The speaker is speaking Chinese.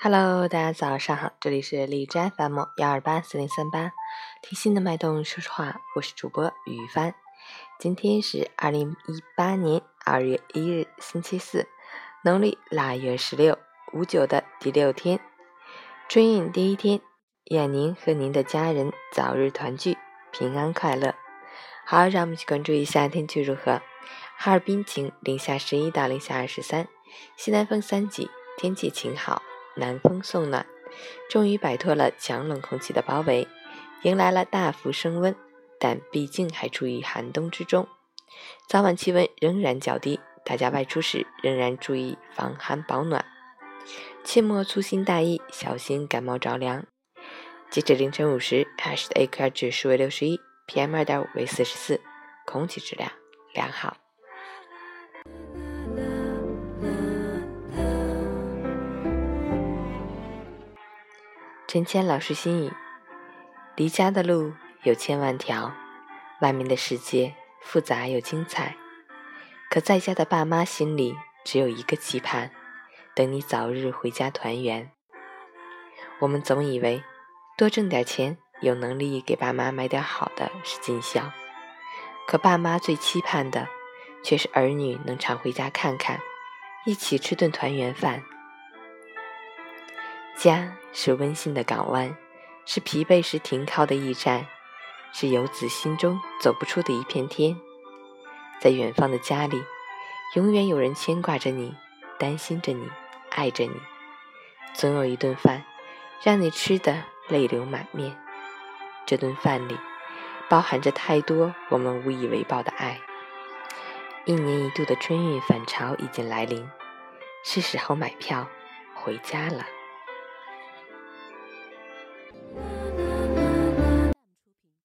Hello，大家早上好，这里是荔枝 FM 幺二八四零三八，听心的脉动说说话，我是主播雨帆。今天是二零一八年二月一日，星期四，农历腊月十六，五九的第六天，春运第一天，愿您和您的家人早日团聚，平安快乐。好，让我们去关注一下天气如何。哈尔滨晴，零下十一到零下二十三，西南风三级，天气晴好。南风送暖，终于摆脱了强冷空气的包围，迎来了大幅升温，但毕竟还处于寒冬之中。早晚气温仍然较低，大家外出时仍然注意防寒保暖，切莫粗心大意，小心感冒着凉。截止凌晨五时，海市的 AQI 指数为六十一，PM 二点五为四十四，空气质量良好。陈谦老师心语：离家的路有千万条，外面的世界复杂又精彩。可在家的爸妈心里只有一个期盼，等你早日回家团圆。我们总以为多挣点钱，有能力给爸妈买点好的是尽孝，可爸妈最期盼的却是儿女能常回家看看，一起吃顿团圆饭。家是温馨的港湾，是疲惫时停靠的驿站，是游子心中走不出的一片天。在远方的家里，永远有人牵挂着你，担心着你，爱着你。总有一顿饭，让你吃得泪流满面。这顿饭里，包含着太多我们无以为报的爱。一年一度的春运返潮已经来临，是时候买票回家了。